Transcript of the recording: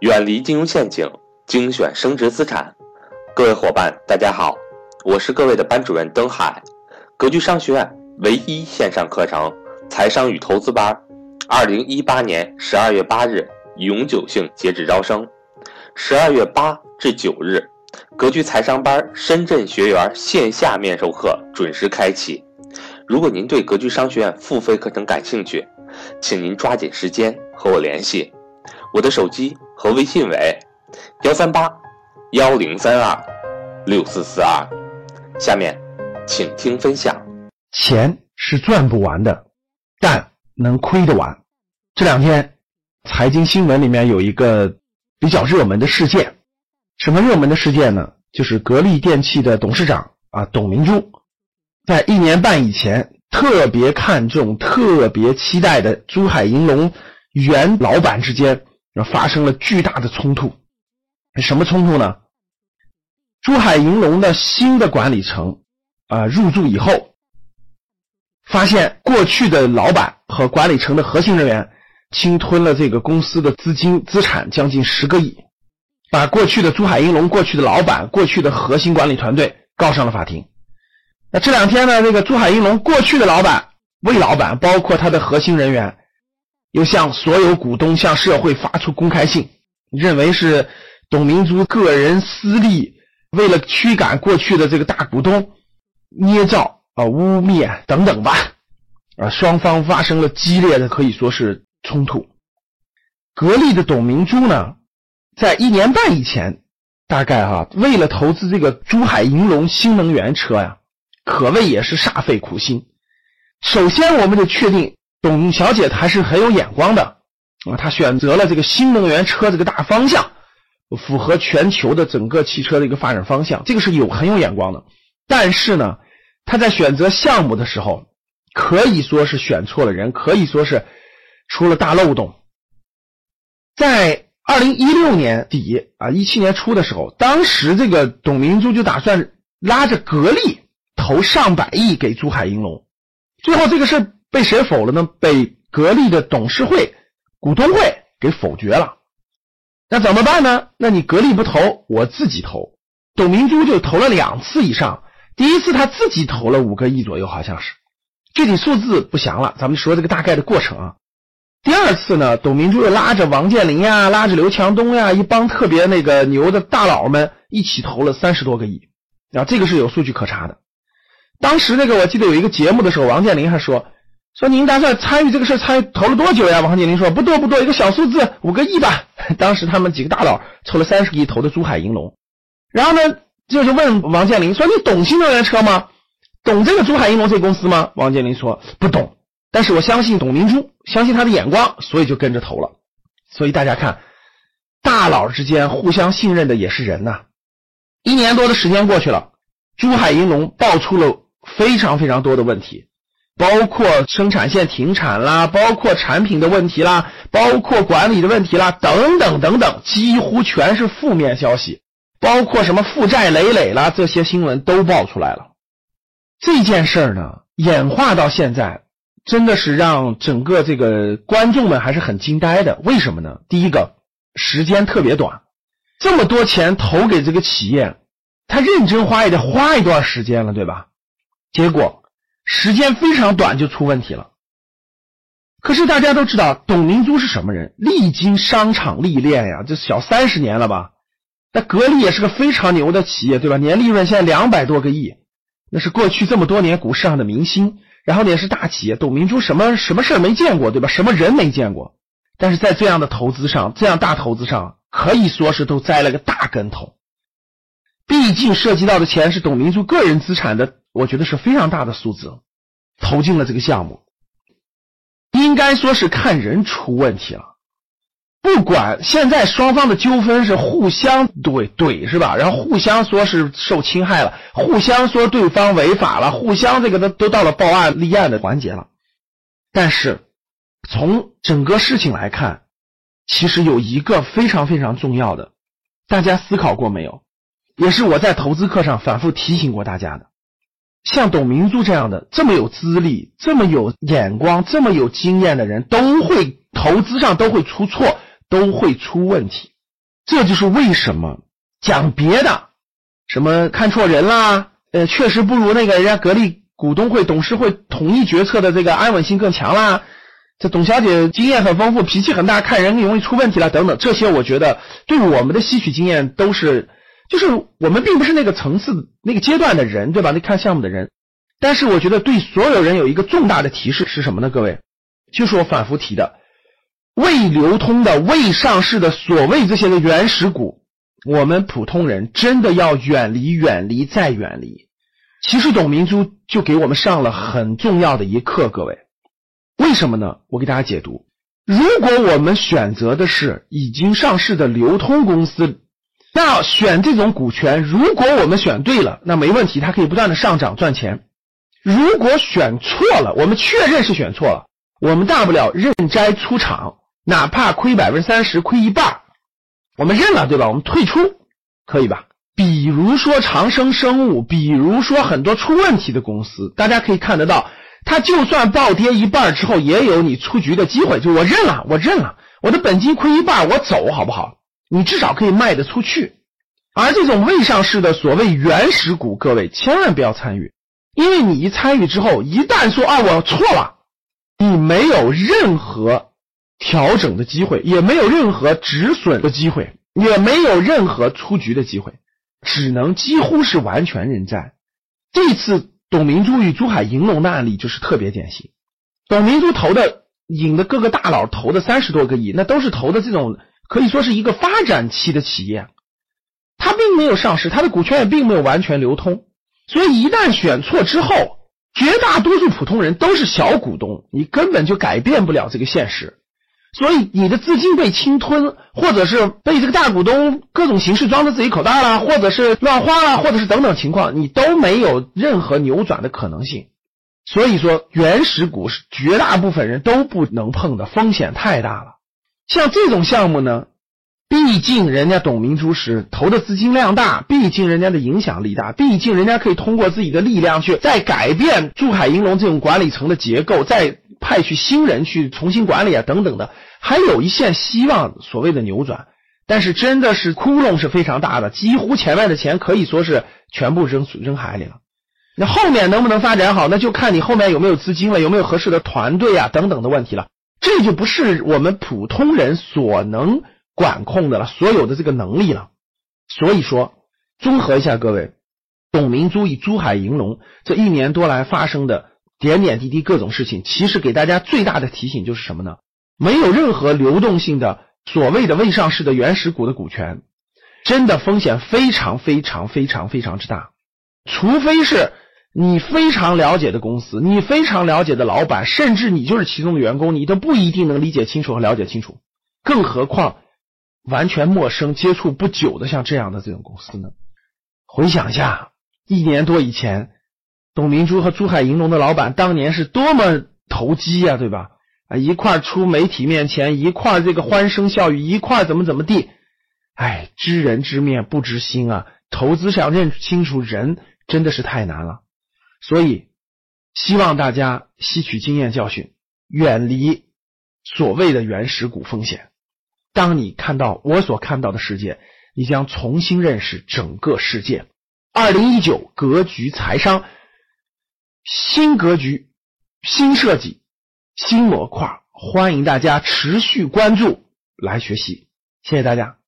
远离金融陷阱，精选升值资产。各位伙伴，大家好，我是各位的班主任登海。格局商学院唯一线上课程财商与投资班，二零一八年十二月八日永久性截止招生，十二月八至九日，格局财商班深圳学员线下面授课准时开启。如果您对格局商学院付费课程感兴趣，请您抓紧时间和我联系。我的手机和微信为幺三八幺零三二六四四二。下面，请听分享。钱是赚不完的，但能亏得完。这两天，财经新闻里面有一个比较热门的事件，什么热门的事件呢？就是格力电器的董事长啊，董明珠，在一年半以前特别看重、特别期待的珠海银隆原老板之间。发生了巨大的冲突，什么冲突呢？珠海银隆的新的管理层啊入驻以后，发现过去的老板和管理层的核心人员侵吞了这个公司的资金资产将近十个亿，把过去的珠海银隆过去的老板、过去的核心管理团队告上了法庭。那这两天呢，这个珠海银隆过去的老板、魏老板，包括他的核心人员。又向所有股东、向社会发出公开信，认为是董明珠个人私利，为了驱赶过去的这个大股东，捏造啊、污蔑等等吧，啊，双方发生了激烈的可以说是冲突。格力的董明珠呢，在一年半以前，大概哈，为了投资这个珠海银隆新能源车呀，可谓也是煞费苦心。首先，我们得确定。董小姐还是很有眼光的啊，她选择了这个新能源车这个大方向，符合全球的整个汽车的一个发展方向，这个是有很有眼光的。但是呢，她在选择项目的时候，可以说是选错了人，可以说是出了大漏洞。在二零一六年底啊，一七年初的时候，当时这个董明珠就打算拉着格力投上百亿给珠海银隆，最后这个事被谁否了呢？被格力的董事会、股东会给否决了。那怎么办呢？那你格力不投，我自己投。董明珠就投了两次以上，第一次他自己投了五个亿左右，好像是，具体数字不详了。咱们说这个大概的过程啊。第二次呢，董明珠又拉着王健林呀，拉着刘强东呀，一帮特别那个牛的大佬们一起投了三十多个亿，啊，这个是有数据可查的。当时那个我记得有一个节目的时候，王健林还说。说您打算参与这个事参与投了多久呀？王健林说不多不多，一个小数字五个亿吧。当时他们几个大佬凑了三十个亿投的珠海银隆，然后呢，就是问王健林说：“你懂新能源车吗？懂这个珠海银隆这公司吗？”王健林说：“不懂，但是我相信董明珠，相信他的眼光，所以就跟着投了。”所以大家看，大佬之间互相信任的也是人呐。一年多的时间过去了，珠海银隆爆出了非常非常多的问题。包括生产线停产啦，包括产品的问题啦，包括管理的问题啦，等等等等，几乎全是负面消息。包括什么负债累累啦，这些新闻都爆出来了。这件事儿呢，演化到现在，真的是让整个这个观众们还是很惊呆的。为什么呢？第一个，时间特别短，这么多钱投给这个企业，他认真花也得花一段时间了，对吧？结果。时间非常短就出问题了。可是大家都知道，董明珠是什么人？历经商场历练呀，这小三十年了吧？那格力也是个非常牛的企业，对吧？年利润现在两百多个亿，那是过去这么多年股市上的明星。然后也是大企业，董明珠什么什么事没见过，对吧？什么人没见过？但是在这样的投资上，这样大投资上，可以说是都栽了个大跟头。毕竟涉及到的钱是董明珠个人资产的。我觉得是非常大的数字，投进了这个项目，应该说是看人出问题了。不管现在双方的纠纷是互相怼怼是吧？然后互相说是受侵害了，互相说对方违法了，互相这个都都到了报案立案的环节了。但是从整个事情来看，其实有一个非常非常重要的，大家思考过没有？也是我在投资课上反复提醒过大家的。像董明珠这样的这么有资历、这么有眼光、这么有经验的人，都会投资上都会出错，都会出问题。这就是为什么讲别的，什么看错人啦，呃，确实不如那个人家格力股东会、董事会统一决策的这个安稳性更强啦。这董小姐经验很丰富，脾气很大，看人容易出问题了等等，这些我觉得对我们的吸取经验都是，就是我们并不是那个层次、那个阶段的人，对吧？那看项目的人，但是我觉得对所有人有一个重大的提示是什么呢？各位，就是我反复提的，未流通的、未上市的所谓这些的原始股，我们普通人真的要远离、远离再远离。其实董明珠就给我们上了很重要的一课，各位。为什么呢？我给大家解读：如果我们选择的是已经上市的流通公司，那选这种股权，如果我们选对了，那没问题，它可以不断的上涨赚钱；如果选错了，我们确认是选错了，我们大不了认栽出场，哪怕亏百分之三十、亏一半，我们认了，对吧？我们退出，可以吧？比如说长生生物，比如说很多出问题的公司，大家可以看得到。它就算暴跌一半之后，也有你出局的机会。就我认了，我认了，我的本金亏一半，我走好不好？你至少可以卖得出去。而这种未上市的所谓原始股，各位千万不要参与，因为你一参与之后，一旦说啊我错了，你没有任何调整的机会，也没有任何止损的机会，也没有任何出局的机会，只能几乎是完全认栽。这次。董明珠与珠海银隆的案例就是特别典型。董明珠投的引的各个大佬投的三十多个亿，那都是投的这种可以说是一个发展期的企业，它并没有上市，它的股权也并没有完全流通，所以一旦选错之后，绝大多数普通人都是小股东，你根本就改变不了这个现实。所以你的资金被侵吞，或者是被这个大股东各种形式装在自己口袋了，或者是乱花了，或者是等等情况，你都没有任何扭转的可能性。所以说，原始股是绝大部分人都不能碰的，风险太大了。像这种项目呢，毕竟人家董明珠是投的资金量大，毕竟人家的影响力大，毕竟人家可以通过自己的力量去再改变珠海银隆这种管理层的结构，再。派去新人去重新管理啊，等等的，还有一线希望，所谓的扭转，但是真的是窟窿是非常大的，几乎前面的钱可以说是全部扔扔海里了。那后面能不能发展好，那就看你后面有没有资金了，有没有合适的团队啊，等等的问题了。这就不是我们普通人所能管控的了，所有的这个能力了。所以说，综合一下各位，董明珠与珠海银隆这一年多来发生的。点点滴滴各种事情，其实给大家最大的提醒就是什么呢？没有任何流动性的所谓的未上市的原始股的股权，真的风险非常非常非常非常之大。除非是你非常了解的公司，你非常了解的老板，甚至你就是其中的员工，你都不一定能理解清楚和了解清楚。更何况完全陌生、接触不久的像这样的这种公司呢？回想一下，一年多以前。董明珠和珠海银隆的老板当年是多么投机呀，对吧？啊，一块出媒体面前，一块这个欢声笑语，一块怎么怎么地？哎，知人知面不知心啊！投资想认清楚人真的是太难了。所以，希望大家吸取经验教训，远离所谓的原始股风险。当你看到我所看到的世界，你将重新认识整个世界。二零一九格局财商。新格局、新设计、新模块，欢迎大家持续关注来学习，谢谢大家。